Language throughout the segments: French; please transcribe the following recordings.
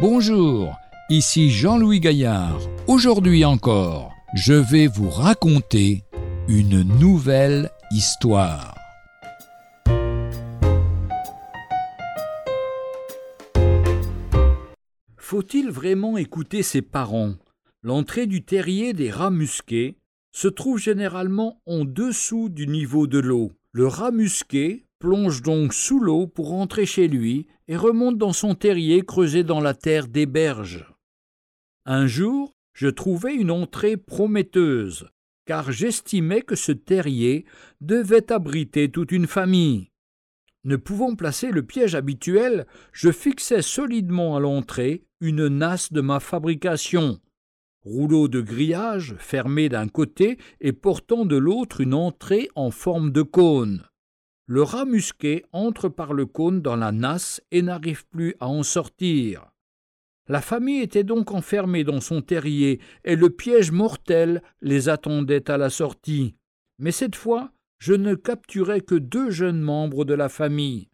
Bonjour, ici Jean-Louis Gaillard. Aujourd'hui encore, je vais vous raconter une nouvelle histoire. Faut-il vraiment écouter ses parents? L'entrée du terrier des rats musqués se trouve généralement en dessous du niveau de l'eau. Le rat musqué plonge donc sous l'eau pour rentrer chez lui et remonte dans son terrier creusé dans la terre des berges. Un jour, je trouvai une entrée prometteuse, car j'estimais que ce terrier devait abriter toute une famille. Ne pouvant placer le piège habituel, je fixai solidement à l'entrée une nasse de ma fabrication, rouleau de grillage fermé d'un côté et portant de l'autre une entrée en forme de cône. Le rat musqué entre par le cône dans la nasse et n'arrive plus à en sortir. La famille était donc enfermée dans son terrier, et le piège mortel les attendait à la sortie. Mais cette fois, je ne capturai que deux jeunes membres de la famille.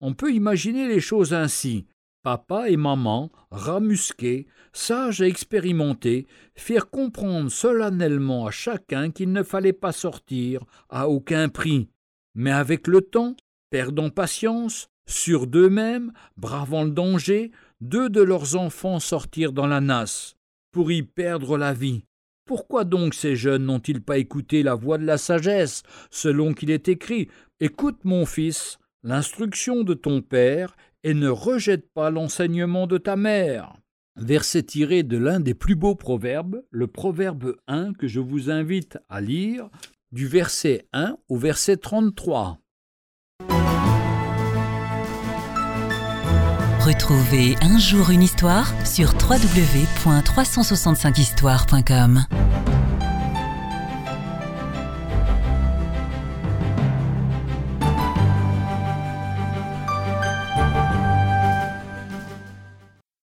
On peut imaginer les choses ainsi. Papa et maman, ramusqués, sages et expérimentés, firent comprendre solennellement à chacun qu'il ne fallait pas sortir à aucun prix mais avec le temps, perdant patience, sûrs d'eux-mêmes, bravant le danger, deux de leurs enfants sortirent dans la nasse, pour y perdre la vie. Pourquoi donc ces jeunes n'ont-ils pas écouté la voix de la sagesse, selon qu'il est écrit Écoute, mon fils, l'instruction de ton père, et ne rejette pas l'enseignement de ta mère. Verset tiré de l'un des plus beaux proverbes, le proverbe 1 que je vous invite à lire du verset 1 au verset 33. Retrouvez un jour une histoire sur www.365histoire.com.